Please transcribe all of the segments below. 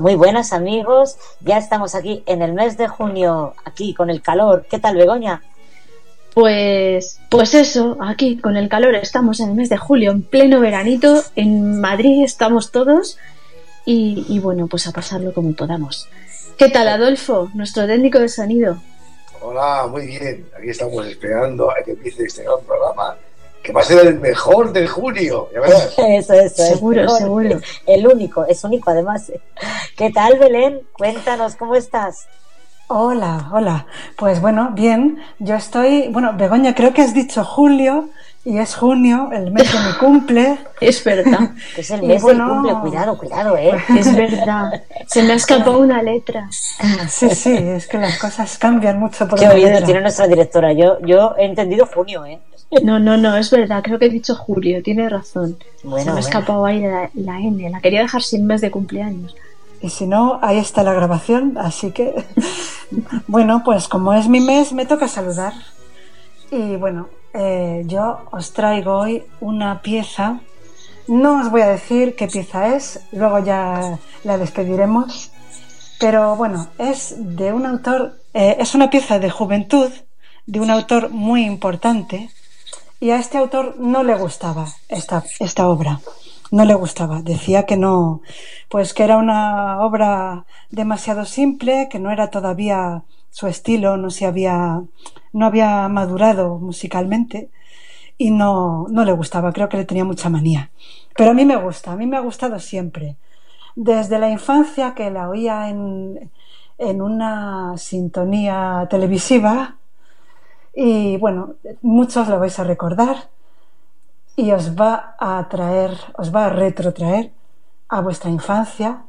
Muy buenas amigos, ya estamos aquí en el mes de junio, aquí con el calor. ¿Qué tal Begoña? Pues, pues eso, aquí con el calor estamos en el mes de julio, en pleno veranito, en Madrid estamos todos y, y bueno, pues a pasarlo como podamos. ¿Qué tal Adolfo, nuestro técnico de sonido? Hola, muy bien. Aquí estamos esperando a que empiece este gran programa, que va a ser el mejor de junio. Verás. Eso, eso. Seguro, es seguro. El único, es único además. ¿Qué tal Belén? Cuéntanos, ¿cómo estás? Hola, hola. Pues bueno, bien. Yo estoy, bueno, Begoña, creo que has dicho julio y es junio, el mes de mi cumple. Es verdad, Que es el mes bueno, del cumple, cuidado, cuidado, ¿eh? es verdad. Se me ha escapado una letra. Sí, sí, es que las cosas cambian mucho por Qué letra. tiene nuestra directora. Yo, yo he entendido junio, ¿eh? No, no, no, es verdad, creo que he dicho julio, tiene razón. Se me ha bueno. escapado ahí la, la N, la quería dejar sin mes de cumpleaños. Y si no, ahí está la grabación, así que bueno, pues como es mi mes, me toca saludar. Y bueno, eh, yo os traigo hoy una pieza. No os voy a decir qué pieza es, luego ya la despediremos. Pero bueno, es de un autor, eh, es una pieza de juventud, de un autor muy importante. Y a este autor no le gustaba esta, esta obra. No le gustaba. Decía que no, pues que era una obra demasiado simple, que no era todavía su estilo, no se había, no había madurado musicalmente y no, no le gustaba. Creo que le tenía mucha manía. Pero a mí me gusta, a mí me ha gustado siempre. Desde la infancia que la oía en, en una sintonía televisiva, y bueno, muchos lo vais a recordar y os va a traer, os va a retrotraer a vuestra infancia.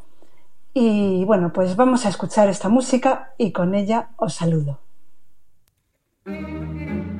Y bueno, pues vamos a escuchar esta música y con ella os saludo. thank you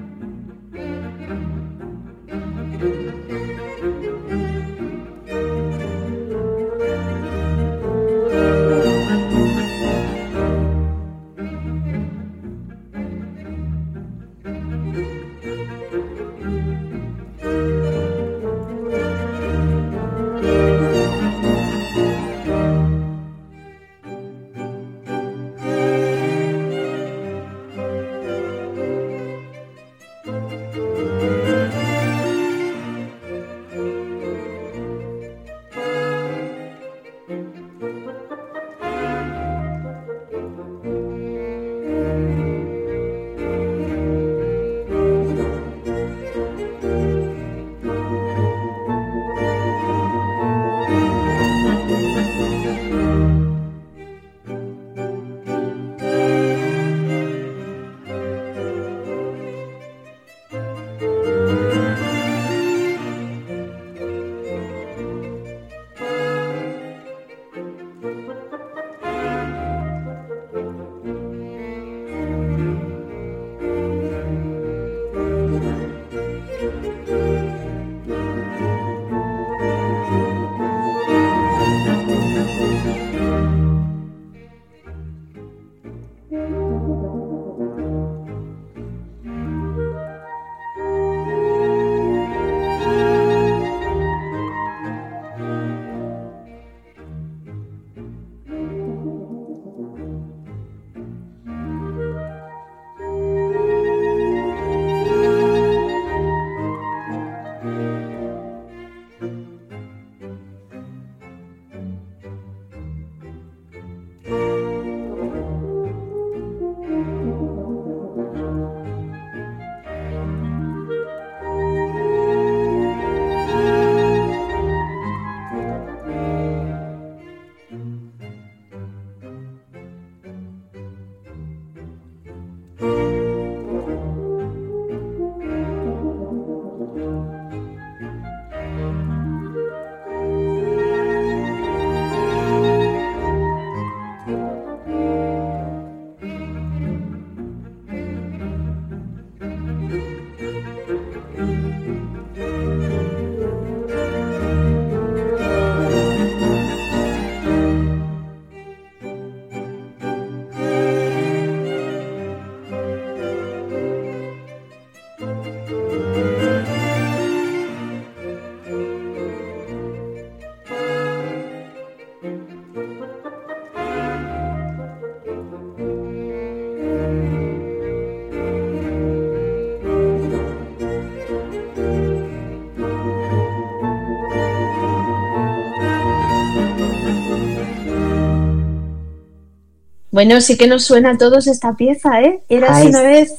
Bueno, sí que nos suena a todos esta pieza, ¿eh? Era Ay, una vez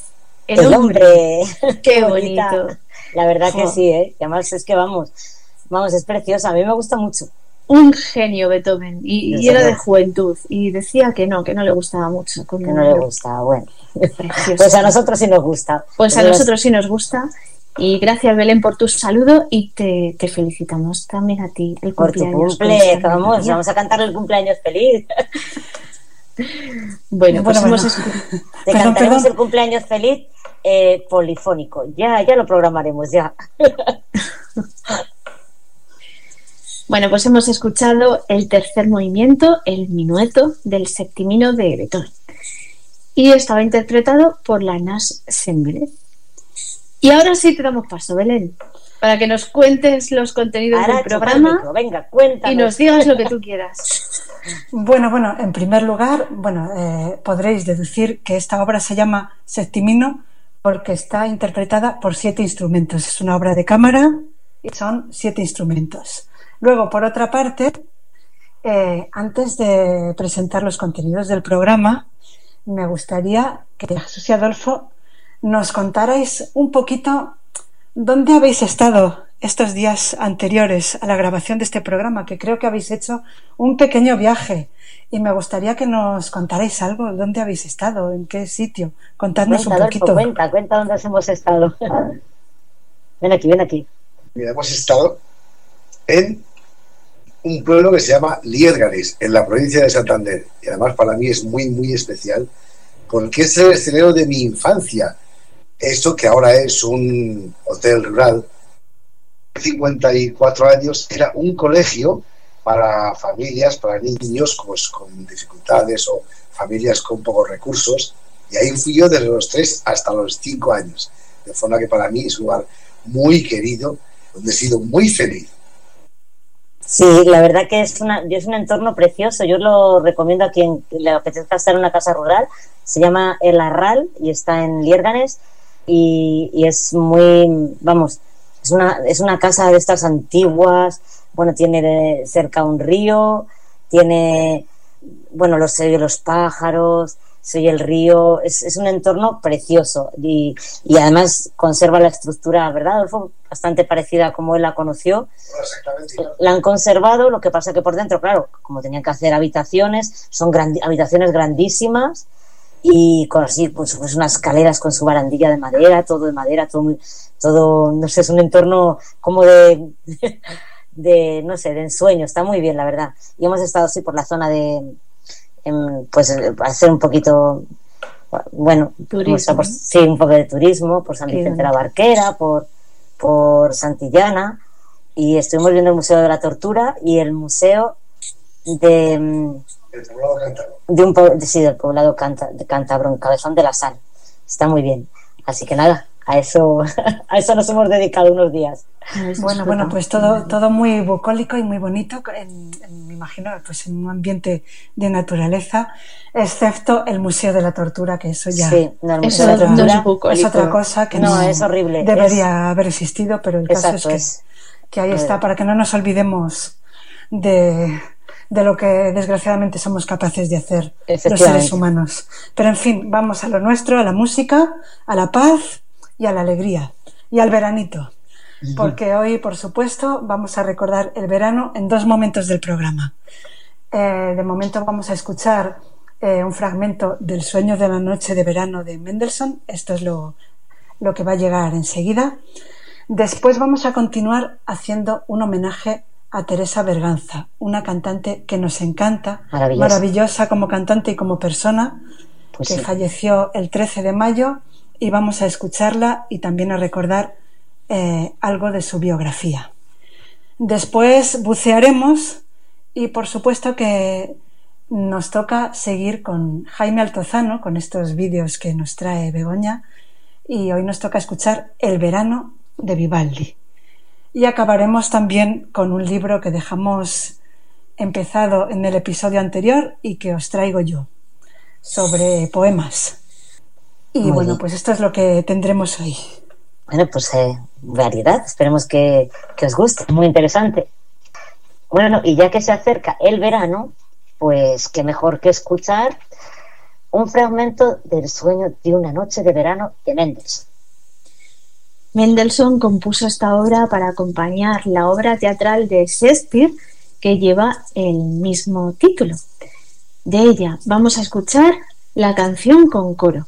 el, El hombre. hombre. Qué bonito. La verdad que sí, ¿eh? Y además es que vamos, vamos, es preciosa. A mí me gusta mucho. Un genio Beethoven. Y, era de juventud. Y decía que no, que no le gustaba mucho. Que no le gusta. Bueno, Precioso. pues a nosotros sí nos gusta. Pues a nosotros sí nos gusta. Y gracias, Belén, por tu saludo y te, te felicitamos también a ti. El Por tu cumple, vamos, vamos a cantarle el cumpleaños feliz. Bueno, pues Bueno, hemos bueno. Te Perdón, cantaremos perdón. el cumpleaños feliz eh, polifónico. Ya, ya lo programaremos, ya. Bueno, pues hemos escuchado el tercer movimiento, el minueto del septimino de Beethoven. Y estaba interpretado por la Nas Semble. Y ahora sí te damos paso, Belén, para que nos cuentes los contenidos Ahora del programa micro, Venga, cuéntanos. y nos digas lo que tú quieras. Bueno, bueno, en primer lugar, bueno, eh, podréis deducir que esta obra se llama Septimino porque está interpretada por siete instrumentos. Es una obra de cámara y son siete instrumentos. Luego, por otra parte, eh, antes de presentar los contenidos del programa, me gustaría que Jesús y Adolfo nos contarais un poquito dónde habéis estado estos días anteriores a la grabación de este programa, que creo que habéis hecho un pequeño viaje. Y me gustaría que nos contarais algo, dónde habéis estado, en qué sitio. Contadnos Cuenta, un poquito. cuenta, cuenta dónde hemos estado. ven aquí, ven aquí. Mira, hemos estado en un pueblo que se llama Liérganes, en la provincia de Santander. Y además para mí es muy, muy especial, porque es el escenario de mi infancia. Esto que ahora es un hotel rural, 54 años, era un colegio para familias, para niños pues, con dificultades o familias con pocos recursos. Y ahí fui yo desde los 3 hasta los 5 años. De forma que para mí es un lugar muy querido, donde he sido muy feliz. Sí, la verdad que es, una, es un entorno precioso. Yo lo recomiendo a quien le apetezca estar en una casa rural. Se llama El Arral y está en Liérganes. Y, y es muy, vamos, es una, es una casa de estas antiguas. Bueno, tiene de- cerca un río, tiene, bueno, los, se oye los pájaros, se oye el río. Es, es un entorno precioso y, y además conserva la estructura, ¿verdad, Adolfo? Bastante parecida a como él la conoció Exactamente. la han conservado, lo que pasa que por dentro, claro, como tenían que hacer habitaciones, son habitaciones grandísimas y con así, pues, pues unas escaleras con su barandilla de madera, todo de madera, todo, muy- todo, no sé, es un entorno como de, de, no sé, de ensueño, está muy bien, la verdad. Y hemos estado así por la zona de, em, pues, eh, hacer un poquito, bueno, por- sí, un poco de turismo, por San Vicente de la. Barquera, por, por Santillana y estuvimos viendo el Museo de la Tortura y el Museo de, El poblado cántabro. de un po- sí, del poblado Canta, de Cántabro, en Cabezón de la Sal. Está muy bien. Así que nada, a eso, a eso nos hemos dedicado unos días. Bueno, bueno, pues todo, todo muy bucólico y muy bonito, en, en- me imagino, pues en un ambiente de naturaleza, excepto el Museo de la Tortura, que eso ya Sí, no, Eso no es otra cosa que No, no, es horrible, debería haber existido, pero el caso Exacto, es que, es- que ahí está, para que no nos olvidemos de, de lo que desgraciadamente somos capaces de hacer los seres humanos. Pero en fin, vamos a lo nuestro, a la música, a la paz y a la alegría y al veranito. Porque hoy, por supuesto, vamos a recordar el verano en dos momentos del programa. Eh, de momento vamos a escuchar eh, un fragmento del Sueño de la Noche de Verano de Mendelssohn. Esto es lo, lo que va a llegar enseguida. Después vamos a continuar haciendo un homenaje a Teresa Berganza, una cantante que nos encanta, Maravillosa. maravillosa como cantante y como persona, Pues que sí. falleció el 13 de mayo y vamos a escucharla y también a recordar eh, algo de su biografía. Después bucearemos y por supuesto que nos toca seguir con Jaime Altozano, con estos vídeos que nos trae Begoña y hoy nos toca escuchar El verano de Vivaldi. Y acabaremos también con un libro que dejamos empezado en el episodio anterior y que os traigo yo sobre poemas. Y Muy bueno, bien. pues esto es lo que tendremos hoy. Bueno, pues eh, variedad, esperemos que, que os guste, muy interesante. Bueno, y ya que se acerca el verano, pues qué mejor que escuchar un fragmento del sueño de una noche de verano de Mendes. Mendelssohn compuso esta obra para acompañar la obra teatral de Shakespeare que lleva el mismo título. De ella vamos a escuchar la canción con coro.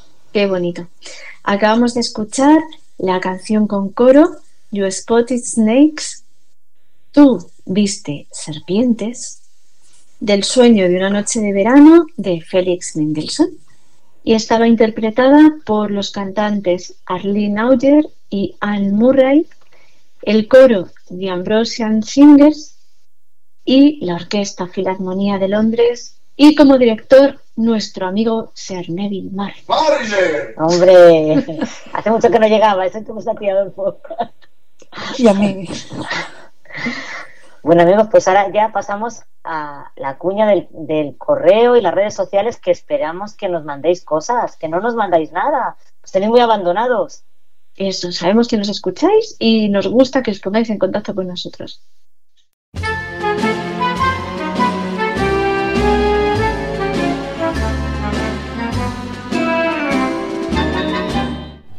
Qué bonito. Acabamos de escuchar la canción con coro You Spotted Snakes, Tú viste serpientes, del sueño de una noche de verano de Felix Mendelssohn y estaba interpretada por los cantantes Arlene Auger y Anne Murray, el coro The Ambrosian Singers y la Orquesta Filarmonía de Londres y como director nuestro amigo Sir Neville Marr. Hombre, hace mucho que no llegaba, eso que me está tirado el foco. Y a mí. Bueno amigos, pues ahora ya pasamos a la cuña del, del correo y las redes sociales que esperamos que nos mandéis cosas, que no nos mandáis nada, os tenéis muy abandonados. Eso, sabemos que nos escucháis y nos gusta que os pongáis en contacto con nosotros.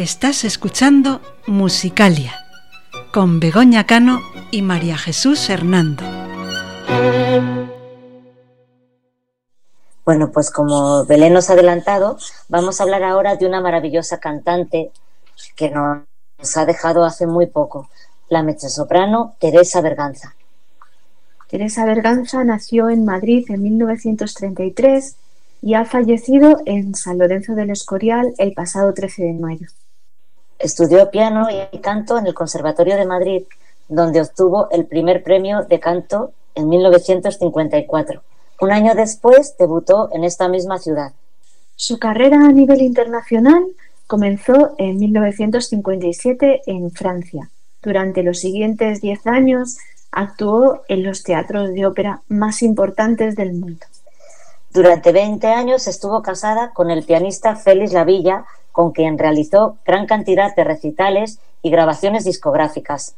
Estás escuchando Musicalia con Begoña Cano y María Jesús Hernando. Bueno, pues como Belén nos ha adelantado, vamos a hablar ahora de una maravillosa cantante que nos ha dejado hace muy poco, la mezzosoprano Teresa Berganza. Teresa Berganza nació en Madrid en 1933 y ha fallecido en San Lorenzo del Escorial el pasado 13 de mayo. Estudió piano y canto en el Conservatorio de Madrid, donde obtuvo el primer premio de canto en 1954. Un año después debutó en esta misma ciudad. Su carrera a nivel internacional comenzó en 1957 en Francia. Durante los siguientes 10 años actuó en los teatros de ópera más importantes del mundo. Durante 20 años estuvo casada con el pianista Félix Lavilla, con quien realizó gran cantidad de recitales y grabaciones discográficas.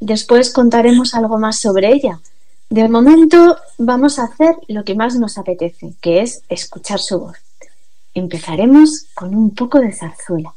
Después contaremos algo más sobre ella. De momento vamos a hacer lo que más nos apetece, que es escuchar su voz. Empezaremos con un poco de zarzuela.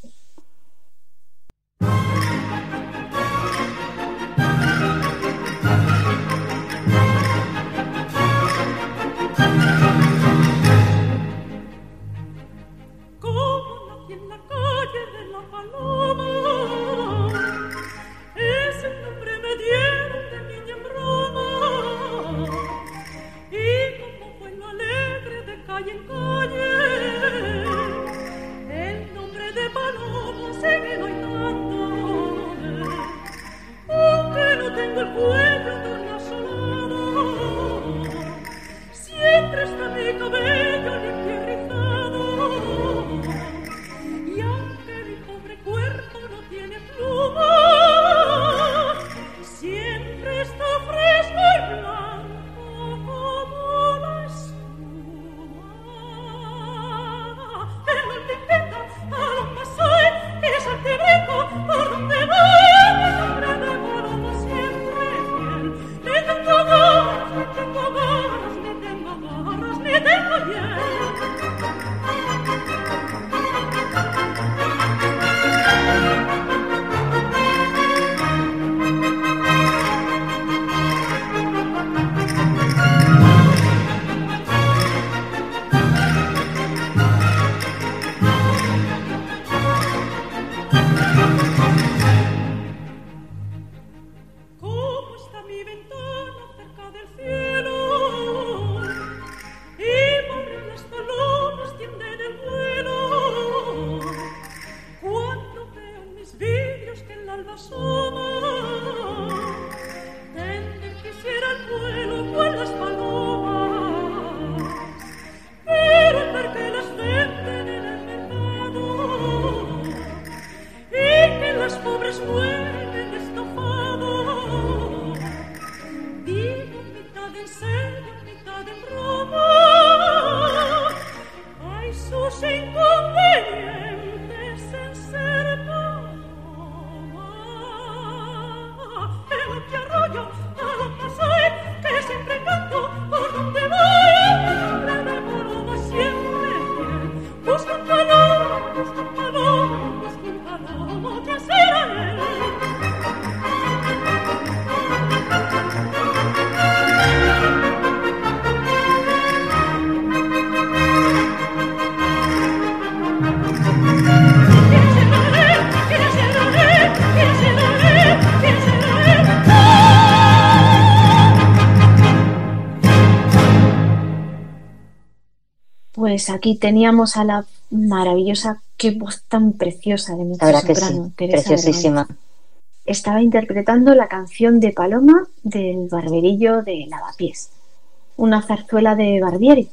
Pues aquí teníamos a la maravillosa, qué voz tan preciosa de sí, soprano, Teresa preciosísima. Estaba interpretando la canción de Paloma del Barberillo de Lavapiés, una zarzuela de Barbieri.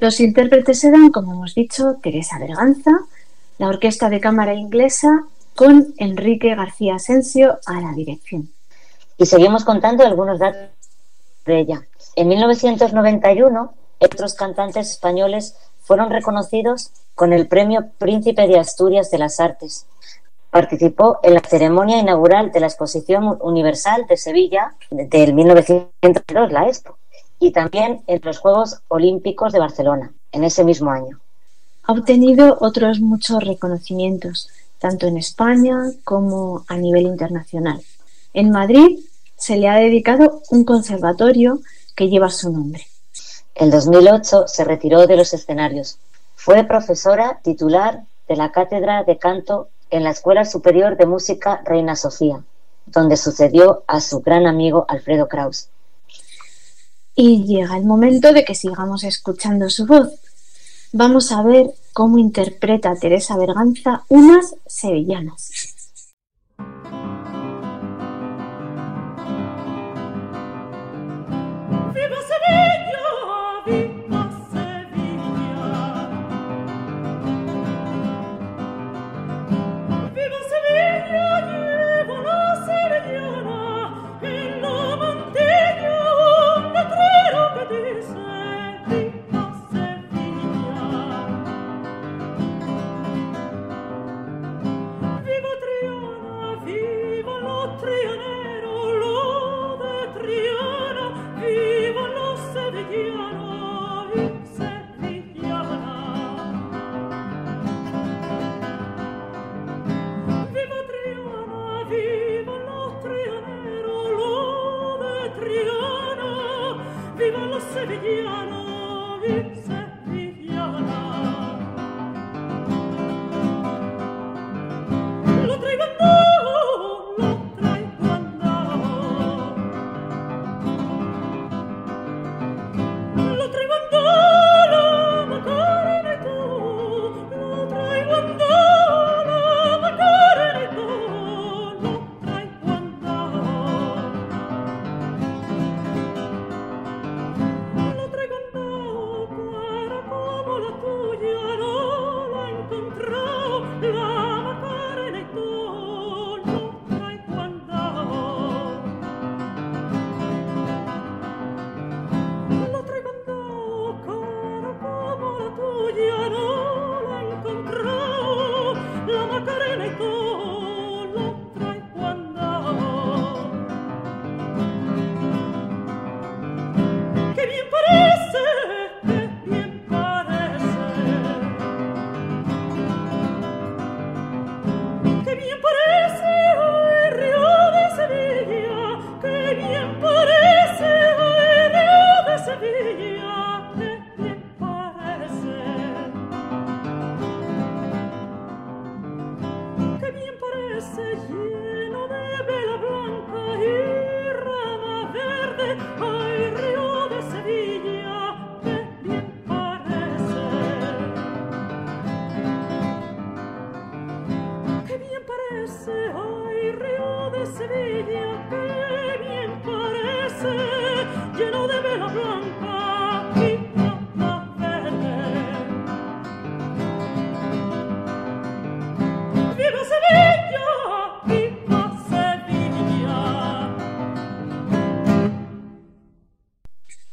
Los intérpretes eran, como hemos dicho, Teresa Berganza, la Orquesta de Cámara Inglesa, con Enrique García Asensio a la dirección. Y seguimos contando algunos datos de ella. En 1991, otros cantantes españoles fueron reconocidos con el Premio Príncipe de Asturias de las Artes. Participó en la ceremonia inaugural de la Exposición Universal de Sevilla del 1902, la Expo, y también en los Juegos Olímpicos de Barcelona, en ese mismo año. Ha obtenido otros muchos reconocimientos, tanto en España como a nivel internacional. En Madrid se le ha dedicado un conservatorio que lleva su nombre. En 2008 se retiró de los escenarios. Fue profesora titular de la Cátedra de Canto en la Escuela Superior de Música Reina Sofía, donde sucedió a su gran amigo Alfredo Kraus. Y llega el momento de que sigamos escuchando su voz. Vamos a ver cómo interpreta Teresa Berganza unas sevillanas.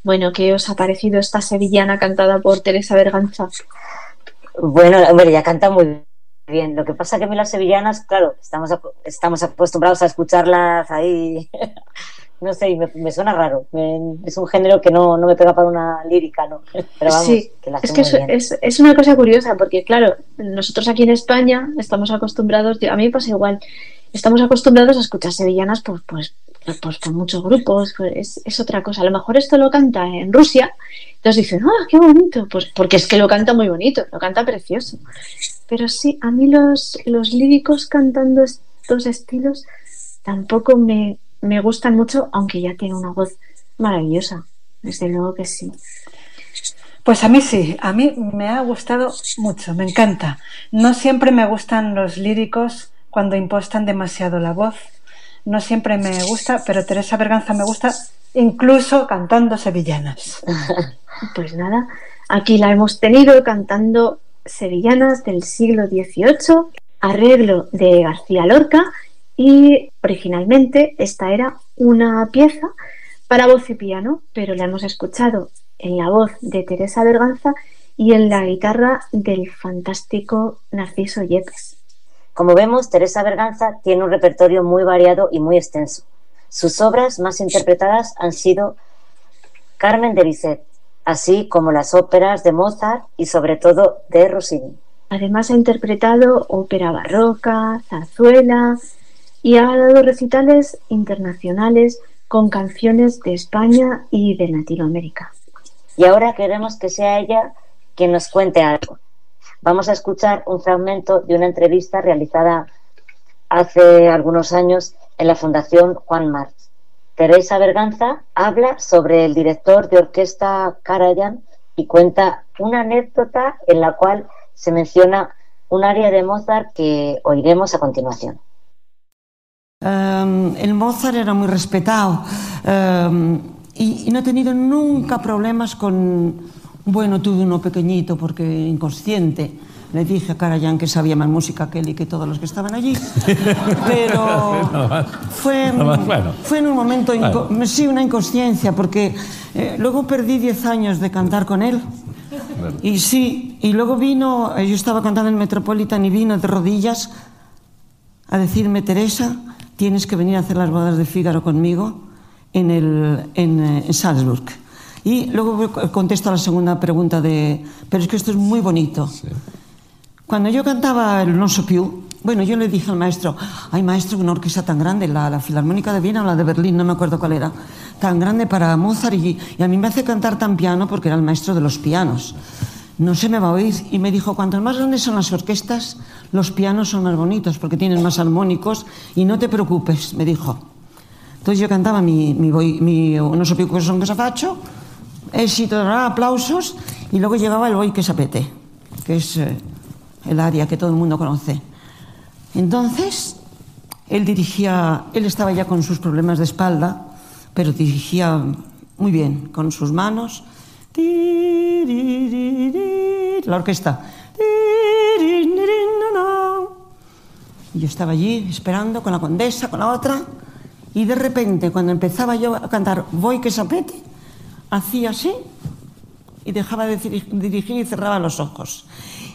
Bueno, ¿qué os ha parecido esta sevillana cantada por Teresa Berganza? Bueno, hombre, ya canta muy bien. Lo que pasa que a mí las sevillanas, claro, estamos, estamos acostumbrados a escucharlas ahí. no sé, me, me suena raro. Me- es un género que no, no me pega para una lírica, ¿no? Pero vamos, sí, que la es que es, es- es una cosa curiosa, porque claro, nosotros aquí en España estamos acostumbrados, a mí me pasa igual, estamos acostumbrados a escuchar sevillanas pues, pues, pues, pues por muchos grupos, pues, es, es otra cosa. A lo mejor esto lo canta en Rusia, entonces dicen, ¡ah, qué bonito! Pues porque es que lo canta muy bonito, lo canta precioso. Pero sí, a mí los, los líricos cantando estos estilos tampoco me, me gustan mucho, aunque ya tiene una voz maravillosa, desde luego que sí. Pues a mí sí, a mí me ha gustado mucho, me encanta. No siempre me gustan los líricos cuando impostan demasiado la voz. No siempre me gusta, pero Teresa Berganza me gusta incluso cantando sevillanas. Pues nada, aquí la hemos tenido cantando sevillanas del siglo XVIII, arreglo de García Lorca y originalmente esta era una pieza para voz y piano, pero la hemos escuchado en la voz de Teresa Berganza y en la guitarra del fantástico Narciso Yepes. Como vemos, Teresa Berganza tiene un repertorio muy variado y muy extenso. Sus obras más interpretadas han sido Carmen de Bizet, así como las óperas de Mozart y sobre todo de Rossini. Además ha interpretado ópera barroca, zarzuela y ha dado recitales internacionales con canciones de España y de Latinoamérica. Y ahora queremos que sea ella quien nos cuente algo. Vamos a escuchar un fragmento de una entrevista realizada hace algunos años en la Fundación Juan March. Teresa Berganza habla sobre el director de orquesta Karajan y cuenta una anécdota en la cual se menciona un área de Mozart que oiremos a continuación. Um, el Mozart era muy respetado um, y, y no he tenido nunca problemas con... Bueno, tuve uno pequeñito porque inconsciente. Le dije a Karajan que sabía más música que él y que todos los que estaban allí. Pero más. fue, Nada más, bueno. fue en un momento, Bueno. sí, una inconsciencia, porque eh, luego perdí 10 años de cantar con él. Y sí, y luego vino, eh, yo estaba cantando en el Metropolitan y vino de rodillas a decirme, Teresa, tienes que venir a hacer las bodas de Fígaro conmigo en, el, en, eh, en Salzburg. Y luego contesto a la segunda pregunta de, pero es que esto es muy bonito. Cuando yo cantaba el Non so più, bueno, yo le dije al maestro, ay maestro, una orquesta tan grande, la, la Filarmónica de Viena o la de Berlín, no me acuerdo cuál era, tan grande para Mozart y, y a mí me hace cantar tan piano porque era el maestro de los pianos. No se me va a oír. Y me dijo, cuanto más grandes son las orquestas, los pianos son más bonitos porque tienen más armónicos y no te preocupes, me dijo. Entonces yo cantaba mi, mi, voi- mi no so più cosa faccio, éxito, aplausos, y luego llegaba el Voy que sapete, que es eh, el área que todo el mundo conoce. Entonces, él dirigía, él estaba ya con sus problemas de espalda, pero dirigía muy bien, con sus manos. La orquesta. Y yo estaba allí esperando con la condesa, con la otra, y de repente, cuando empezaba yo a cantar Voy que sapete, hacía así y dejaba de diri- dirigir y cerraba los ojos.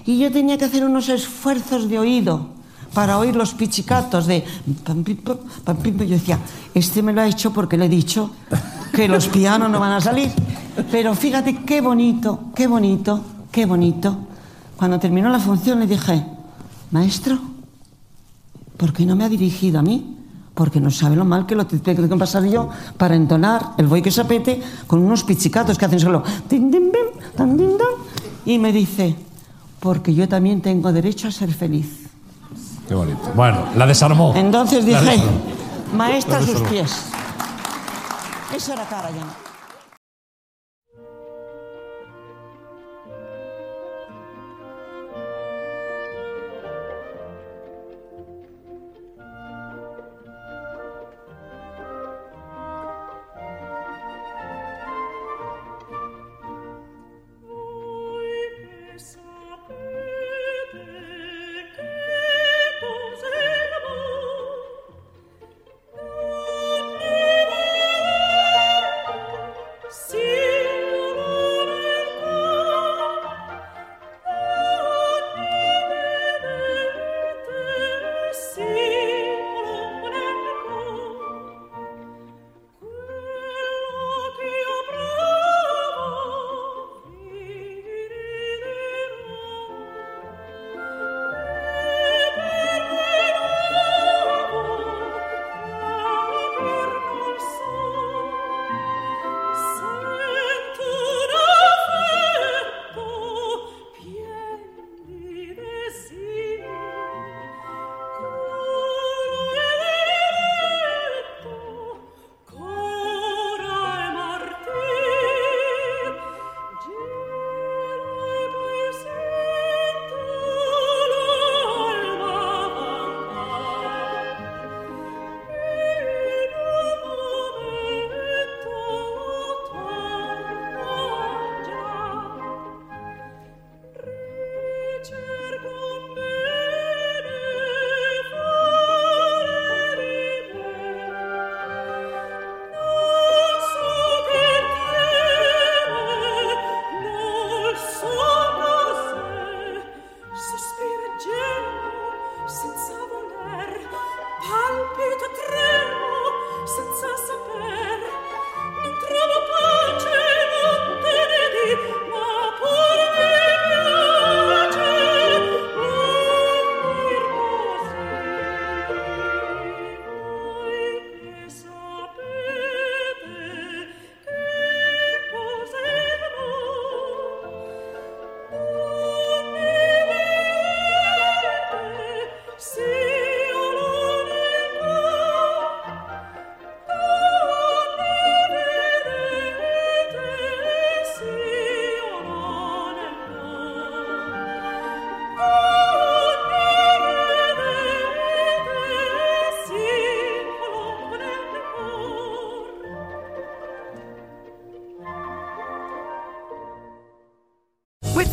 Y yo tenía que hacer unos esfuerzos de oído para oír los pichicatos de pam, pim, pam, pam, pim. Yo decía, este me lo ha hecho porque le he dicho que los pianos no van a salir. Pero fíjate qué bonito, qué bonito, qué bonito. Cuando terminó la función le dije, maestro, ¿por qué no me ha dirigido a mí? Porque no sabe lo mal que lo tengo que pasar yo para entonar el voy que sapete con unos pichicatos que hacen solo y me dice, porque yo también tengo derecho a ser feliz. Qué bonito. Bueno, la desarmó. Entonces dije, maestra sus pies. Eso era Karajan. Sapete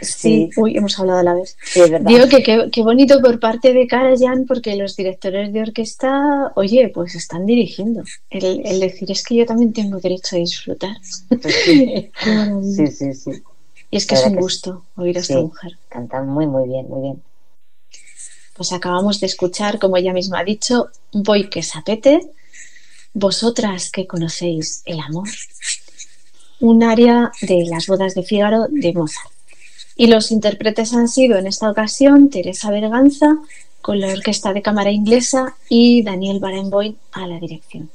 Sí, uy, hemos hablado a la vez. Sí, es verdad. Digo que qué bonito por parte de Karajan, porque los directores de orquesta, oye, pues están dirigiendo. El, el decir es que yo también tengo derecho a disfrutar. Maravilla. Sí, sí, sí. Y es que es un que gusto oír a esta sí. mujer. Canta muy, muy bien, muy bien. Pues acabamos de escuchar, como ella misma ha dicho, Voy que sapete, vosotras que conocéis el amor, un área de las bodas de Fígaro de Mozart. Y los intérpretes han sido en esta ocasión Teresa Berganza con la Orquesta de Cámara Inglesa y Daniel Barenboim a la dirección.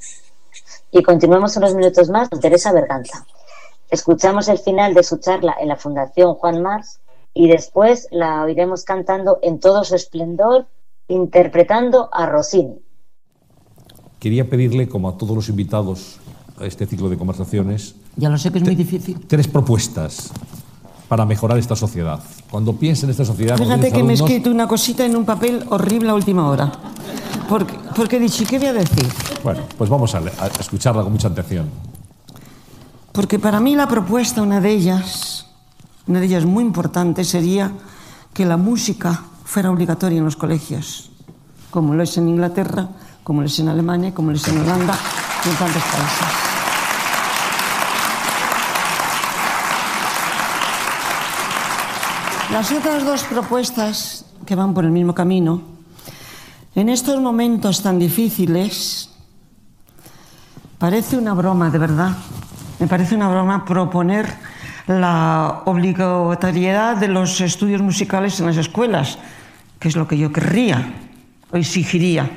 Y continuamos unos minutos más con Teresa Berganza. Escuchamos el final de su charla en la Fundación Juan Mars y después la oiremos cantando en todo su esplendor, interpretando a Rossini. Quería pedirle, como a todos los invitados a este ciclo de conversaciones, Ya lo sé que es muy difícil. tres propuestas para mejorar esta sociedad. Cuando piense en esta sociedad... Fíjate que me he escrito una cosita en un papel horrible a última hora. Porque, porque he dicho, ¿y qué voy a decir? Bueno, pues vamos a, a escucharla con mucha atención. Porque para mí la propuesta, una de ellas, una de ellas muy importante, sería que la música fuera obligatoria en los colegios, como lo es en Inglaterra, como lo es en Alemania, como lo es en Holanda y en tantos países. Las otras dos propuestas que van por el mismo camino, en estos momentos tan difíciles, parece una broma, de verdad, me parece una broma proponer la obligatoriedad de los estudios musicales en las escuelas, que es lo que yo querría o exigiría.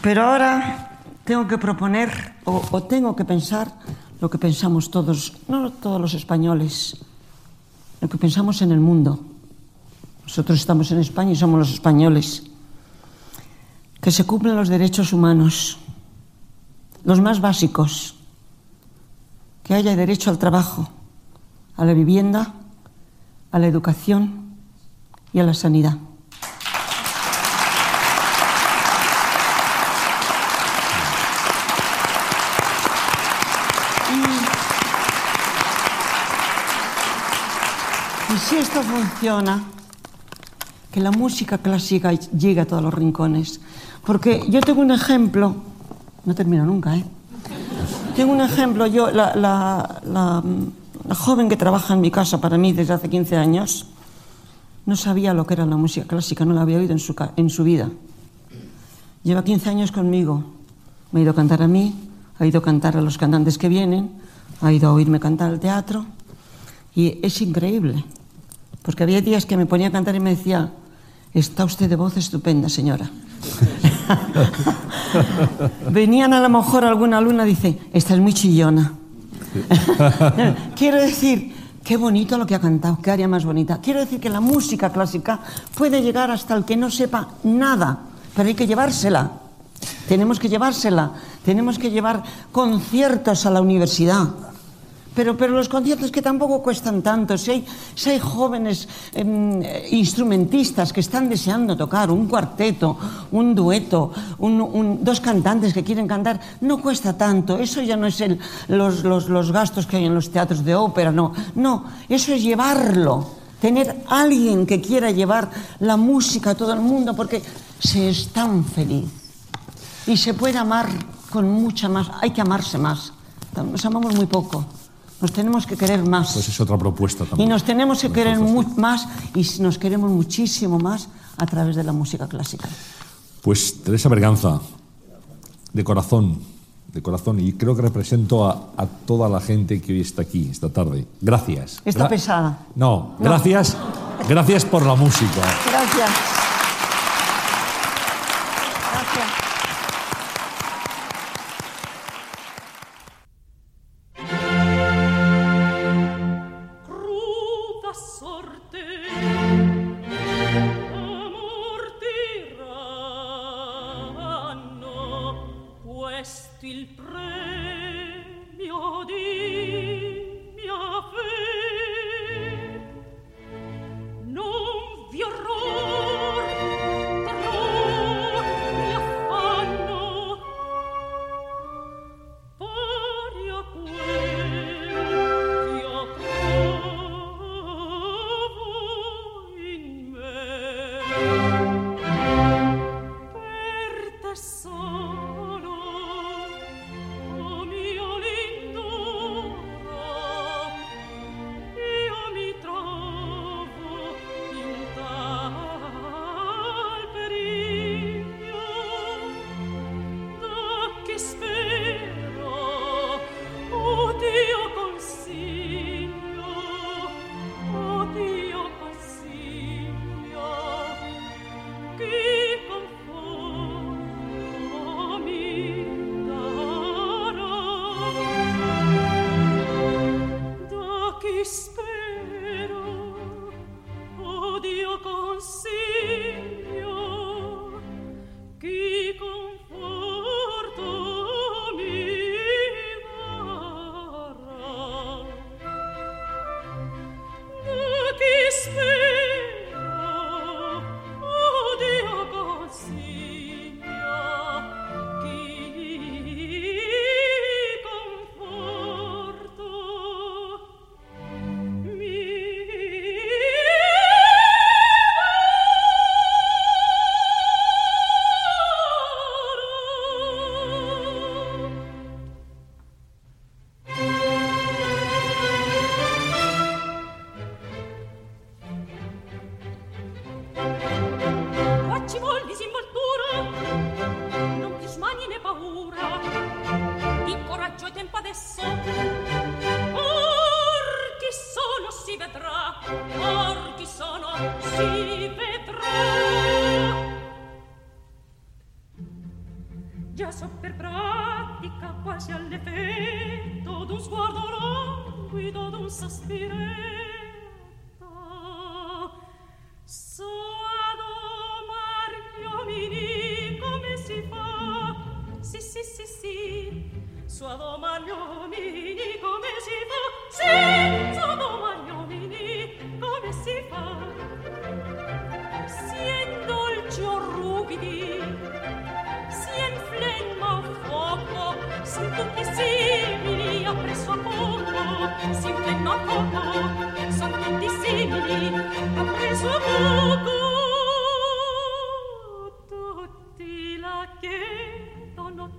Pero ahora tengo que proponer o, o tengo que pensar lo que pensamos todos, no todos los españoles, lo que pensamos en el mundo. Nosotros estamos en España y somos los españoles. Que se cumplan los derechos humanos, los más básicos. Que haya derecho al trabajo, a la vivienda, a la educación y a la sanidad. Y si esto funciona, que la música clásica llegue a todos los rincones. Porque yo tengo un ejemplo, no termino nunca, ¿eh? Tengo un ejemplo, yo, la, la- la- la joven que trabaja en mi casa para mí desde hace 15 años, no sabía lo que era la música clásica, no la había oído en su, en su vida. Lleva 15 años conmigo, me ha ido a cantar a mí, ha ido a cantar a los cantantes que vienen, ha ido a oírme cantar al teatro, y es increíble, porque había días que me ponía a cantar y me decía, está usted de voz estupenda, señora. Venían a lo mejor alguna luna y dice, esta es muy chillona. Quiero decir, qué bonito lo que ha cantado, qué área más bonita. Quiero decir que la música clásica puede llegar hasta el que no sepa nada, pero hay que llevársela. Tenemos que llevársela. Tenemos que llevar conciertos a la universidad. Pero, pero los conciertos que tampoco cuestan tanto, si hay, si hay jóvenes em, instrumentistas que están deseando tocar un cuarteto, un dueto, un- un- dos cantantes que quieren cantar, no cuesta tanto. Eso ya no es el- los, los- los gastos que hay en los teatros de ópera, no. No, eso es llevarlo. Tener alguien que quiera llevar la música a todo el mundo, porque se es tan feliz. Y se puede amar con mucha más, hay que amarse más. Nos amamos muy poco. Nos tenemos que querer más. Pues es otra propuesta Y también. nos tenemos que querer mu- más y nos queremos muchísimo más a través de la música clásica. Pues Teresa Berganza, de corazón, de corazón, y creo que represento a, a toda la gente que hoy está aquí, esta tarde. Gracias. Está Gra- pesada. No, No. gracias, gracias por la música. Gracias.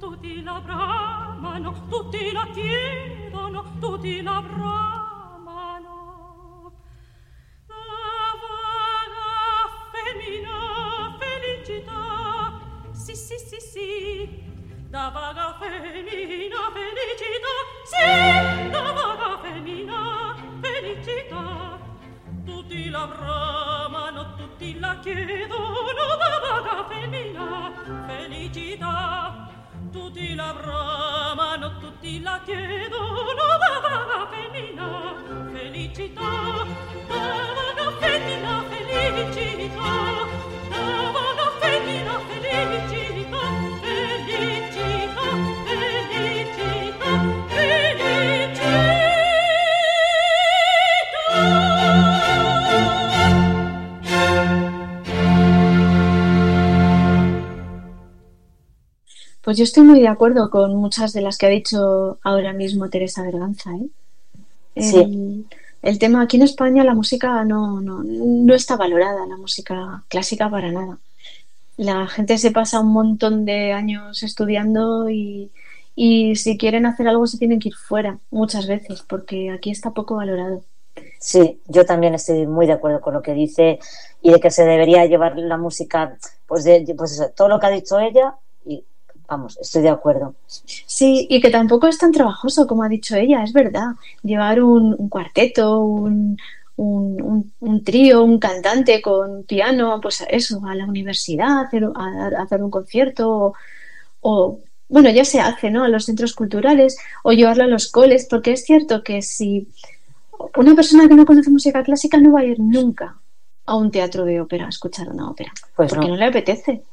Tutti la bramano, tutti la chiedono, tutti la bramano. Pues yo estoy muy de acuerdo con muchas de las que ha dicho ahora mismo Teresa Berganza. ¿eh? El, Sí. el tema aquí en España, la música no, no, no está valorada, la música clásica para nada. La gente se pasa un montón de años estudiando y, y si quieren hacer algo se tienen que ir fuera muchas veces porque aquí está poco valorado. Sí, yo también estoy muy de acuerdo con lo que dice y de que se debería llevar la música, pues, de, pues eso, todo lo que ha dicho ella y vamos, estoy de acuerdo. Sí, y que tampoco es tan trabajoso como ha dicho ella, es verdad. Llevar un, un cuarteto, un, un, un- un trío, un cantante con piano, pues eso, a la universidad, hacer, a- a hacer un concierto o, o, bueno, ya se hace, ¿no? A los centros culturales o llevarlo a los coles, porque es cierto que si una persona que no conoce música clásica no va a ir nunca a un teatro de ópera a escuchar una ópera, Pues porque no. no le apetece.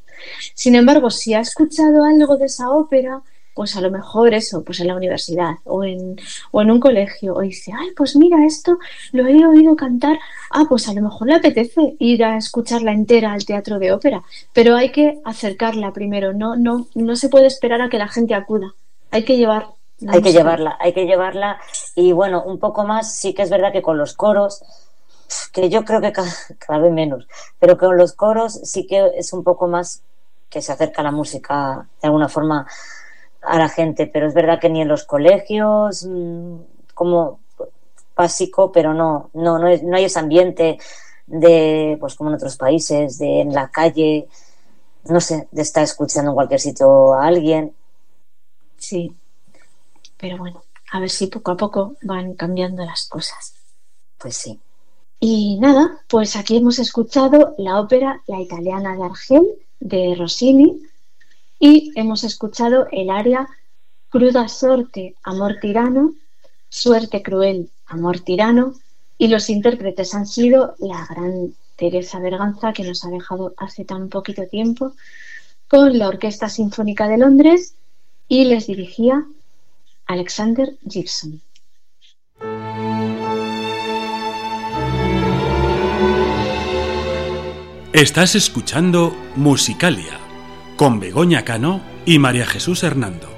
Sin embargo, si ha escuchado algo de esa ópera, pues a lo mejor eso, pues en la universidad o en, o en un colegio, o dice, ay, pues mira, esto lo he oído cantar, ah, pues a lo mejor le apetece ir a escucharla entera al teatro de ópera, pero hay que acercarla primero, no, no, no se puede esperar a que la gente acuda, hay que llevar. hay que llevarla, hay que llevarla. Y bueno, un poco más, sí que es verdad que con los coros, que yo creo que cada, cada vez menos, pero con los coros sí que es un poco más que se acerca la música de alguna forma a la gente, pero es verdad que ni en los colegios, mm, como básico, pero no, no, no, es- no hay ese ambiente de, pues como en otros países, de en la calle, no sé, de estar escuchando en cualquier sitio a alguien. Sí, pero bueno, a ver si poco a poco van cambiando las cosas. Pues sí. Y nada, pues aquí hemos escuchado la ópera La italiana de Argel de Rossini y hemos escuchado el aria Cruda sorte, amor tirano, Suerte cruel, amor tirano y los intérpretes han sido la gran Teresa Berganza que nos ha dejado hace tan poquito tiempo con la Orquesta Sinfónica de Londres y les dirigía Alexander Gibson. Estás escuchando Musicalia con Begoña Cano y María Jesús Hernando.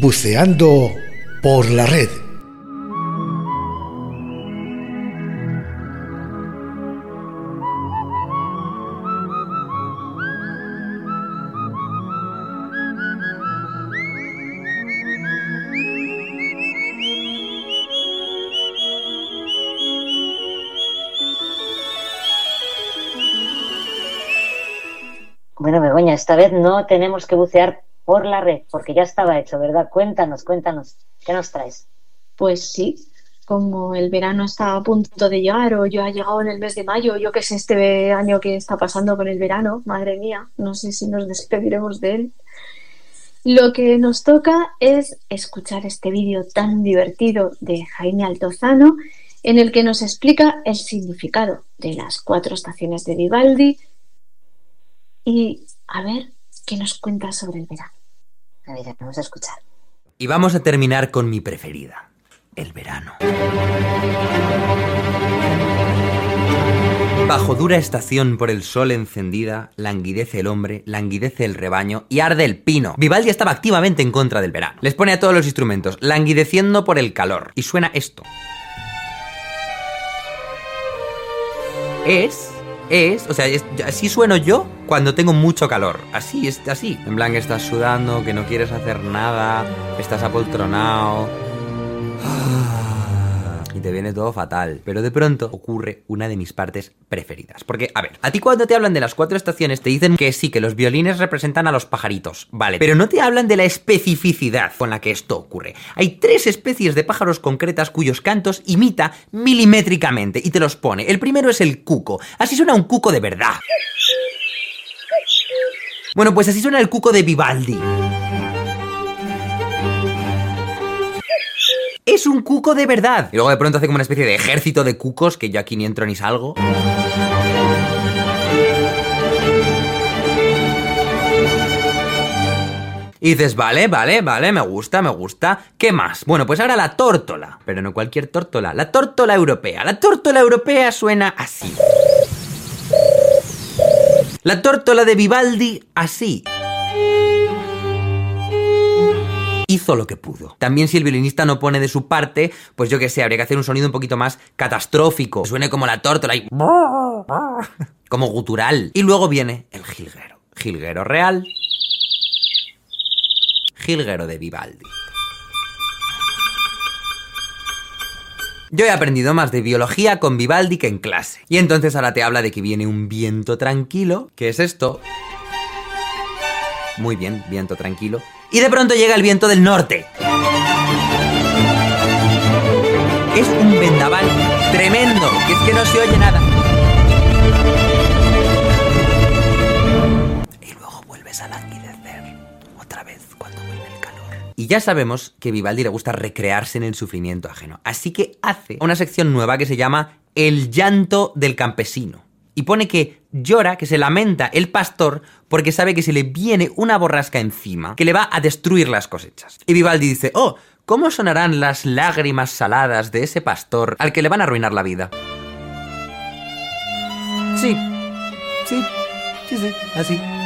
Buceando por la red. Bueno, Begoña, esta vez no tenemos que bucear por la red, porque ya estaba hecho, ¿verdad? Cuéntanos, cuéntanos, ¿qué nos traes? Pues sí, como el verano está a punto de llegar o yo ha llegado en el mes de mayo, yo qué sé este año que está pasando con el verano, madre mía, no sé si nos despediremos de él. Lo que nos toca es escuchar este vídeo tan divertido de Jaime Altozano en el que nos explica el significado de las cuatro estaciones de Vivaldi y a ver qué nos cuenta sobre el verano. A ver, vamos a escuchar. Y vamos a terminar con mi preferida, el verano. Bajo dura estación por el sol encendida, languidece el hombre, languidece el rebaño y arde el pino. Vivaldi estaba activamente en contra del verano. Les pone a todos los instrumentos, languideciendo por el calor. Y suena esto. Es, es, o sea, así sueno yo cuando tengo mucho calor. Así, es así. En plan que estás sudando, que no quieres hacer nada, estás apoltronado. Te viene todo fatal. Pero de pronto ocurre una de mis partes preferidas. Porque, a ver, a ti cuando te hablan de las cuatro estaciones te dicen que sí, que los violines representan a los pajaritos. Vale, pero no te hablan de la especificidad con la que esto ocurre. Hay tres especies de pájaros concretas cuyos cantos imita milimétricamente y te los pone. El primero es el cuco. Así suena un cuco de verdad. Bueno, pues así suena el cuco de Vivaldi. Es un cuco de verdad. Y luego de pronto hace como una especie de ejército de cucos que yo aquí ni entro ni salgo. Y dices, vale, vale, vale, me gusta, me gusta. ¿Qué más? Bueno, pues ahora la tórtola. Pero no cualquier tórtola, la tórtola europea. La tórtola europea suena así. La tórtola de Vivaldi así. Hizo lo que pudo. También si el violinista no pone de su parte, pues yo que sé, habría que hacer un sonido un poquito más catastrófico. Que suene como la tórtola y... como gutural. Y luego viene el jilguero. Jilguero real. Jilguero de Vivaldi. Yo he aprendido más de biología con Vivaldi que en clase. Y entonces ahora te habla de que viene un viento tranquilo. ¿Qué es esto? Muy bien, viento tranquilo. Y de pronto llega el viento del norte. Es un vendaval tremendo, que es que no se oye nada. Y luego vuelves a languidecer otra vez cuando vuelve el calor. Y ya sabemos que Vivaldi le gusta recrearse en el sufrimiento ajeno. Así que hace una sección nueva que se llama El llanto del campesino. Y pone que llora, que se lamenta el pastor porque sabe que se le viene una borrasca encima que le va a destruir las cosechas. Y Vivaldi dice, oh, ¿cómo sonarán las lágrimas saladas de ese pastor al que le van a arruinar la vida? Sí, sí, sí, sí, así, sí.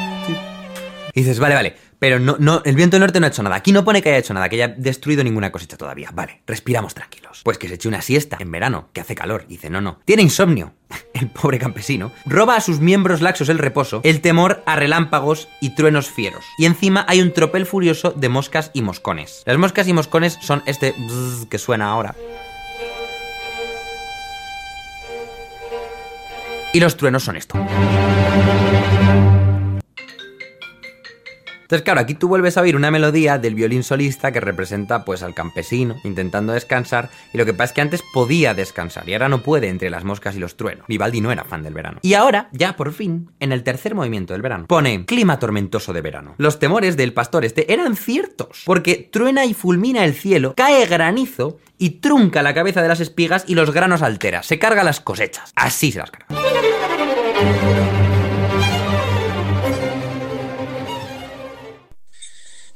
Y dices, vale, vale, pero no, no, el viento norte no ha hecho nada. Aquí no pone que haya hecho nada, que haya destruido ninguna cosecha todavía. Vale, respiramos tranquilos. Pues que se eche una siesta en verano, que hace calor. Dice, no, no. Tiene insomnio. El pobre campesino. Roba a sus miembros laxos el reposo, el temor a relámpagos y truenos fieros. Y encima hay un tropel furioso de moscas y moscones. Las moscas y moscones son este que suena ahora. Y los truenos son esto. Entonces, claro, aquí tú vuelves a oír una melodía del violín solista que representa pues al campesino intentando descansar y lo que pasa es que antes podía descansar y ahora no puede entre las moscas y los truenos. Vivaldi no era fan del verano. Y ahora, ya por fin, en el tercer movimiento del verano, pone clima tormentoso de verano. Los temores del pastor este eran ciertos, porque truena y fulmina el cielo, cae granizo y trunca la cabeza de las espigas y los granos altera, se carga las cosechas. Así se las carga.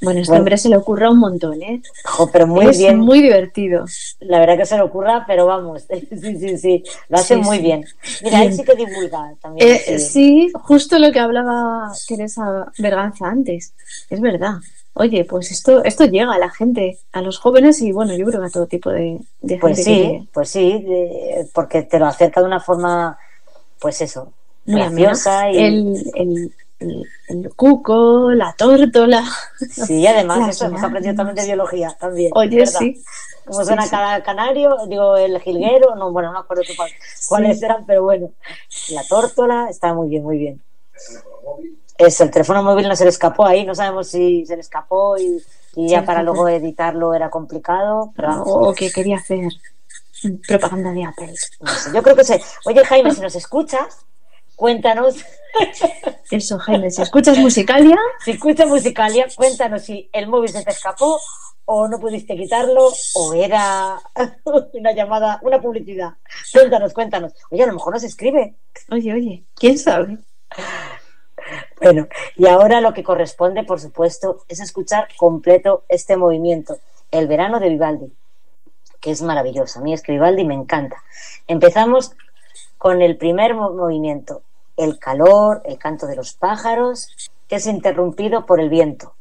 Bueno, este Bueno. hombre se le ocurra un montón, ¿eh? Jo, pero muy es bien. muy divertido. La verdad que se le ocurra, pero vamos, sí, sí, sí, lo hace Sí, muy sí. bien. Mira, él Bien. sí que divulga también. Eh, sí. justo lo que hablaba Teresa Berganza antes. Es verdad. Oye, pues esto, esto llega a la gente, a los jóvenes y bueno, yo creo que a todo tipo de, de Pues gente sí, pues sí, de- porque te lo acerca de una forma, pues eso, Muy graciosa y el, el, el, cuco, la tórtola. sí, además eso hemos aprendido también de biología también. Oye, ¿verdad? sí. Como Sí, suena sí. cada canario, digo el jilguero, no, bueno, no me acuerdo cuáles eran, pero bueno, la tórtola está muy bien, muy bien. Es el teléfono móvil no se le escapó ahí, no sabemos si se le escapó y, y ya para luego editarlo era complicado, pero vamos, O, o que quería hacer propaganda de Apple. no sé, yo creo que sé. Oye Jaime, si nos escuchas, cuéntanos. Eso, Jaime, si escuchas Musicalia, Si escuchas Musicalia, cuéntanos si el móvil se te escapó o no pudiste quitarlo o era una llamada, una publicidad. Cuéntanos, cuéntanos. Oye, a lo mejor nos escribe. oye, oye, ¿quién sabe? Bueno, y ahora lo que corresponde, por supuesto, es escuchar completo este movimiento, El verano de Vivaldi, que es maravilloso. A mí es que Vivaldi me encanta. Empezamos con el primer mo- movimiento, el calor, el canto de los pájaros, que es interrumpido por el viento,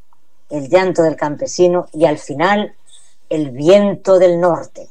el llanto del campesino y al final el viento del norte.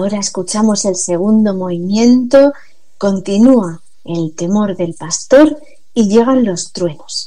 Ahora escuchamos el segundo movimiento, continúa el temor del pastor y llegan los truenos.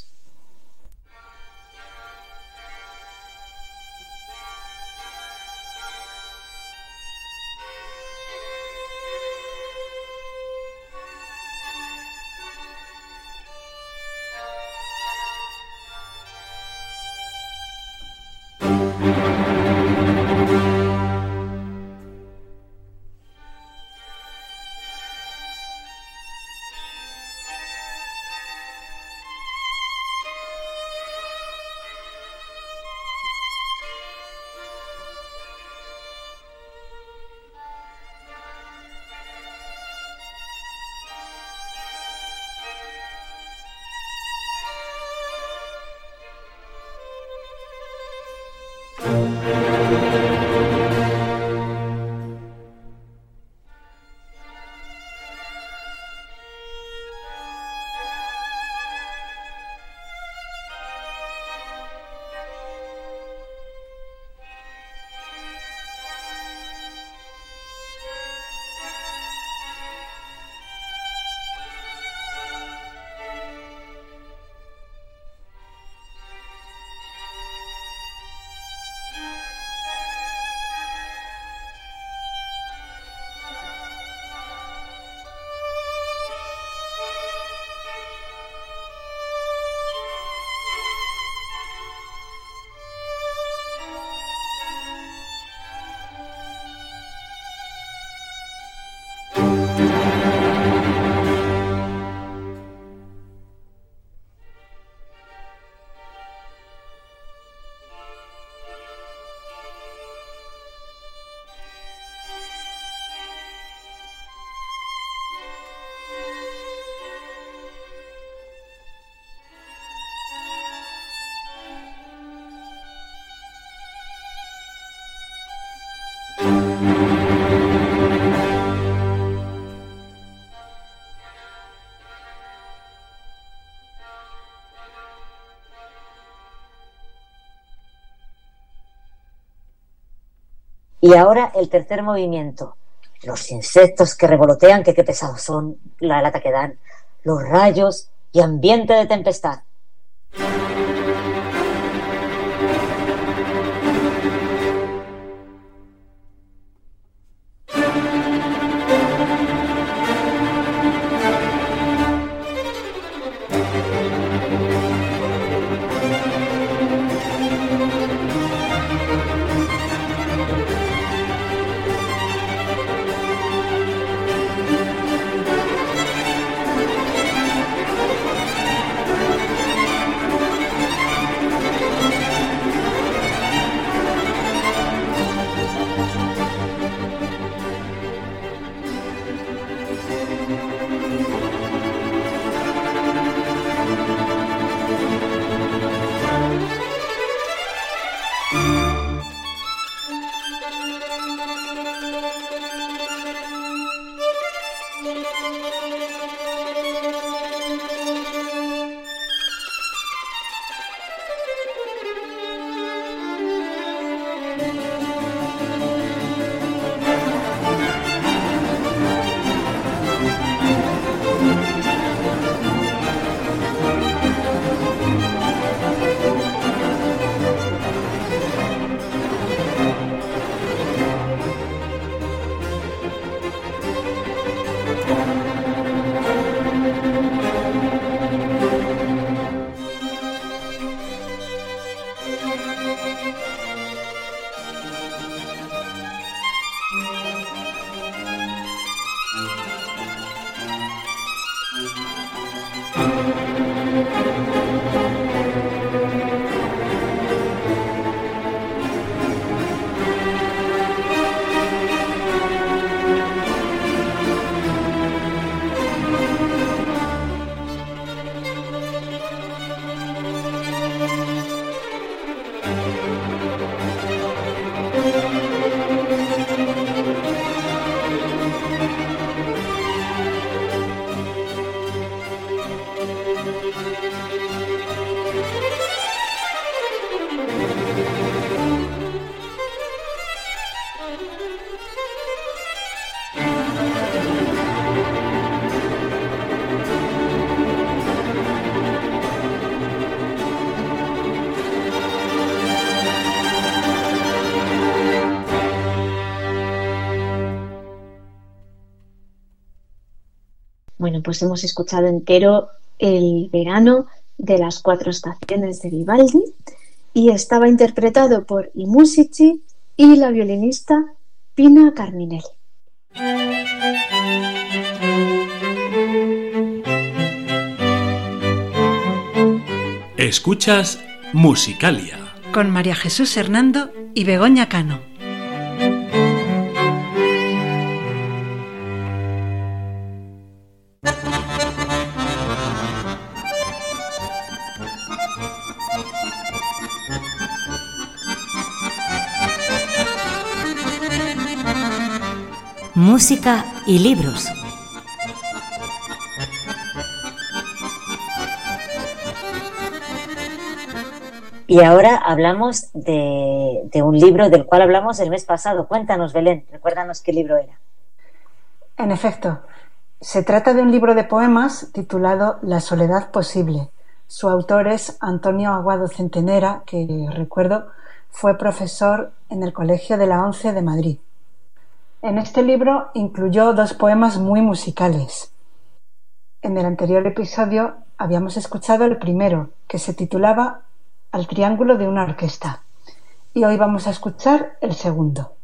Y ahora el tercer movimiento. Los insectos que revolotean, que qué pesados son, la lata que dan, los rayos y ambiente de tempestad. Pues hemos escuchado entero el verano de las cuatro estaciones de Vivaldi y estaba interpretado por I musici y la violinista Pina Carminelli. Escuchas Musicalia. Con María Jesús Hernando y Begoña Cano. Música y libros. Y ahora hablamos de, de un libro del cual hablamos el mes pasado. Cuéntanos, Belén, recuérdanos qué libro era. En efecto, se trata de un libro de poemas titulado La soledad posible. Su autor es Antonio Aguado Centenera, que recuerdo fue profesor en el Colegio de la Once de Madrid. En este libro incluyó dos poemas muy musicales. En el anterior episodio habíamos escuchado el primero, que se titulaba Al triángulo de una orquesta. Y hoy vamos a escuchar el segundo.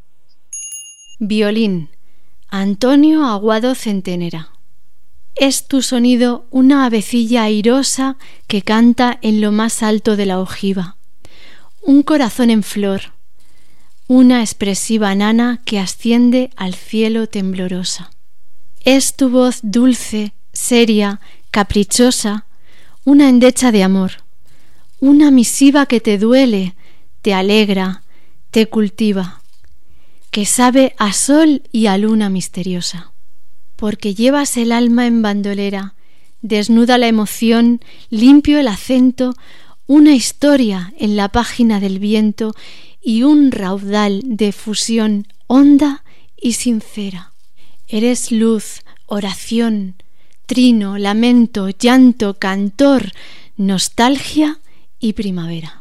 Violín. Antonio Aguado Centenera. Es tu sonido una avecilla airosa que canta en lo más alto de la ojiva. Un corazón en flor. Una expresiva nana que asciende al cielo temblorosa. Es tu voz dulce, seria, caprichosa, una endecha de amor, una misiva que te duele, te alegra, te cultiva, que sabe a sol y a luna misteriosa, porque llevas el alma en bandolera, desnuda la emoción, limpio el acento, una historia en la página del viento y un raudal de fusión honda y sincera. Eres luz, oración, trino, lamento, llanto, cantor, nostalgia y primavera.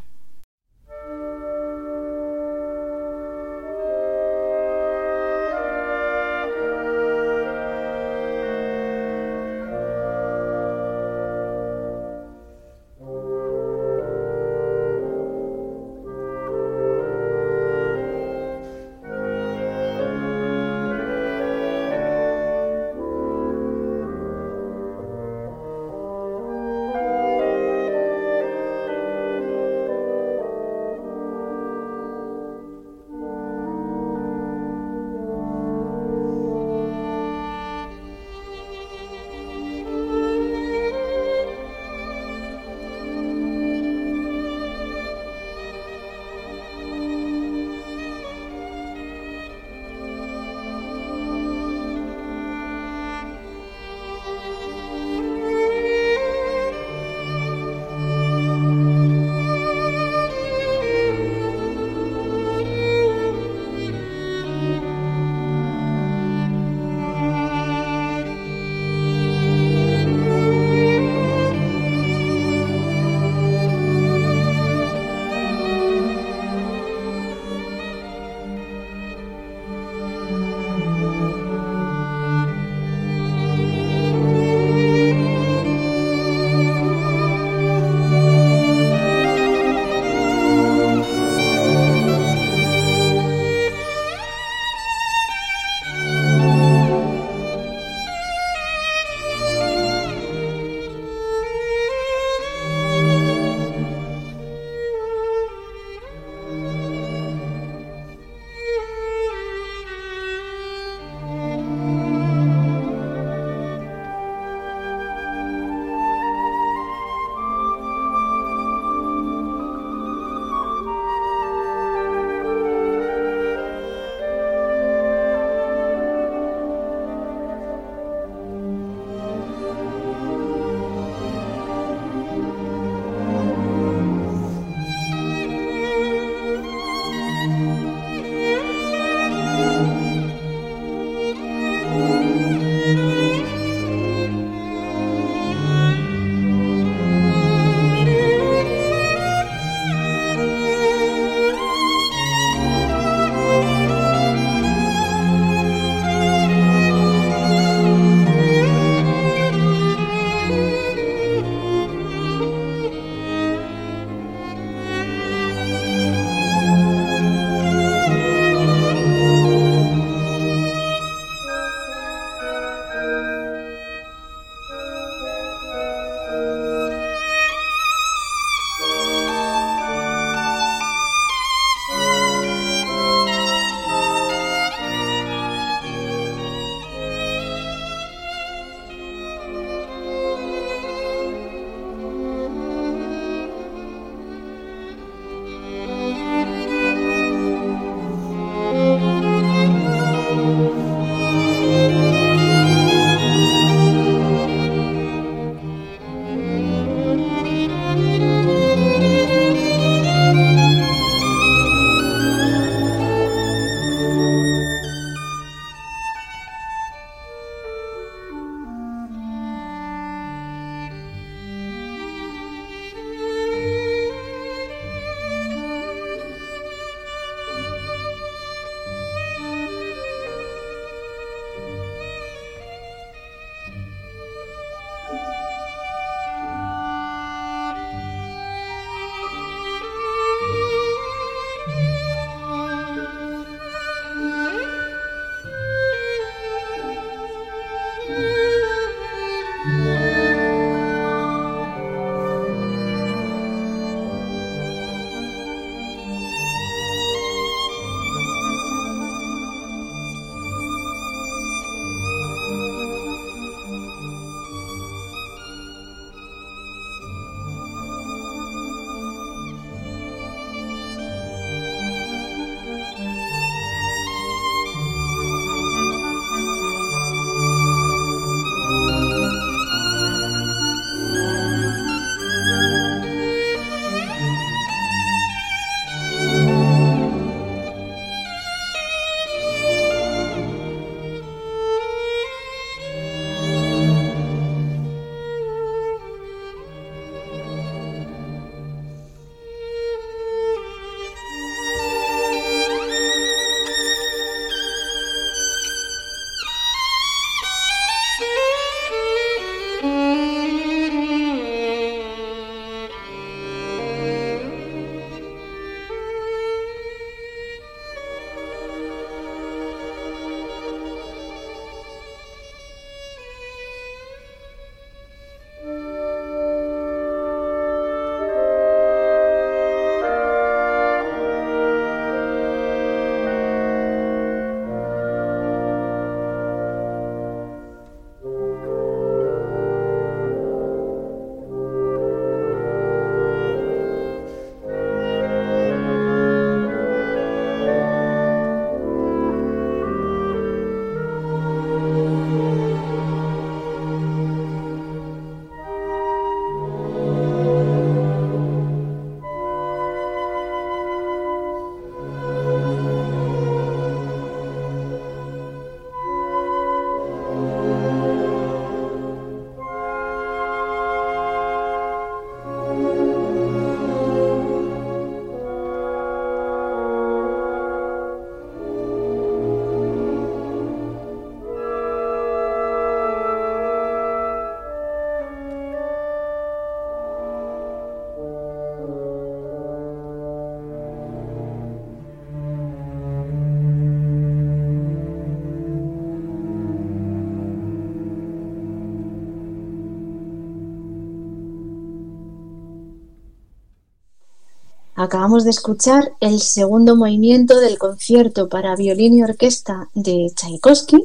Acabamos de escuchar el segundo movimiento del concierto para violín y orquesta de Tchaikovsky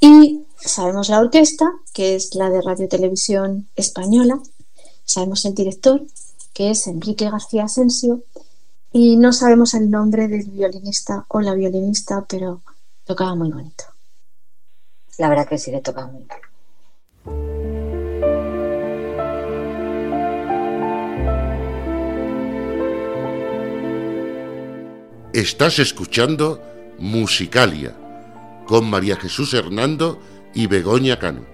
y sabemos la orquesta, que es la de Radio Televisión Española, sabemos el director, que es Enrique García Asensio, y no sabemos el nombre del violinista o la violinista, pero tocaba muy bonito. La verdad que sí le tocaba muy bien. Estás escuchando Musicalia con María Jesús Hernando y Begoña Cano.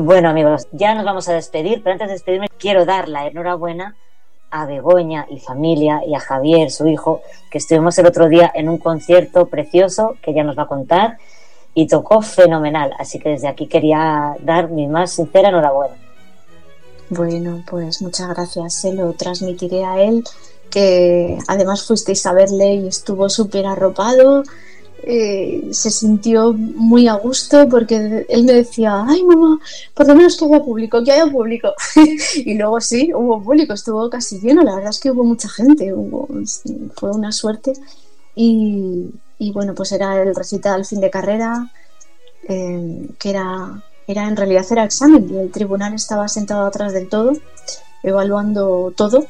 Bueno, amigos, ya nos vamos a despedir, pero antes de despedirme quiero dar la enhorabuena a Begoña y familia y a Javier, su hijo, que estuvimos el otro día en un concierto precioso que ya nos va a contar y tocó fenomenal. Así que desde aquí quería dar mi más sincera enhorabuena. Bueno, pues muchas gracias. Se lo transmitiré a él, que además fuisteis a verle y estuvo súper arropado. Eh, se sintió muy a gusto porque él me decía, ay mamá, por lo menos que haya público, que haya público. y luego sí, hubo público, estuvo casi lleno, la verdad es que hubo mucha gente, hubo, fue una suerte. Y, y bueno, pues era el recital fin de carrera, eh, que era, era en realidad era examen y el tribunal estaba sentado atrás del todo, evaluando todo.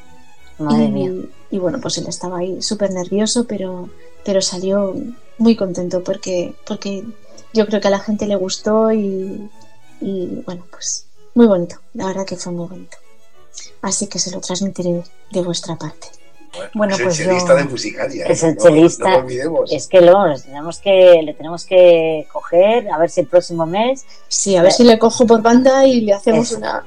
Madre y, mía. y bueno, pues él estaba ahí súper nervioso, pero, pero salió muy contento porque, porque yo creo que a la gente le gustó y, y bueno, pues muy bonito, la verdad que fue muy bonito. Así que se lo transmitiré de vuestra parte. Bueno, es el pues chelista yo... de Musicalia. Es ¿eh? el No- chelista. No, lo olvidemos. Es que lo tenemos que, le tenemos que coger, a ver si el próximo mes. Sí, a ver si le cojo por banda y le hacemos Eso. una,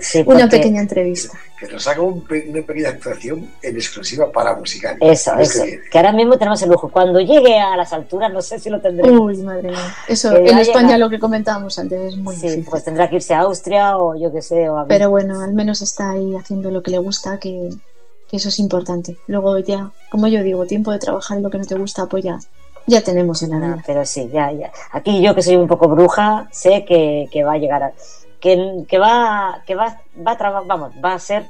Sí, una porque- pequeña entrevista. Que nos haga un una pequeña actuación en exclusiva para Musicalia. Eso, que eso. viene. Que ahora mismo tenemos el lujo. Cuando llegue a las alturas, no sé si lo tendremos. Uy, madre mía. Eso, Que en España lo que comentábamos antes es muy Sí, difícil. pues tendrá que irse a Austria o yo qué sé. O a Pero bueno, al menos está ahí haciendo lo que le gusta, que, que eso es importante. Luego ya, como yo digo, tiempo de trabajar en lo que no te gusta, pues ya, ya tenemos en la Ah, pero sí, ya, ya. Aquí yo que soy un poco bruja, sé que, que va a llegar a, que, va, que va, va a trabajar, vamos, va a ser,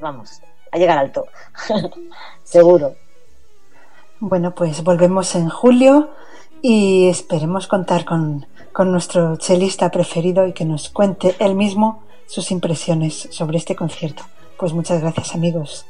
vamos, a llegar alto. Seguro. Bueno, pues volvemos en julio y esperemos contar con, con nuestro chelista preferido y que nos cuente él mismo sus impresiones sobre este concierto. Pues muchas gracias amigos.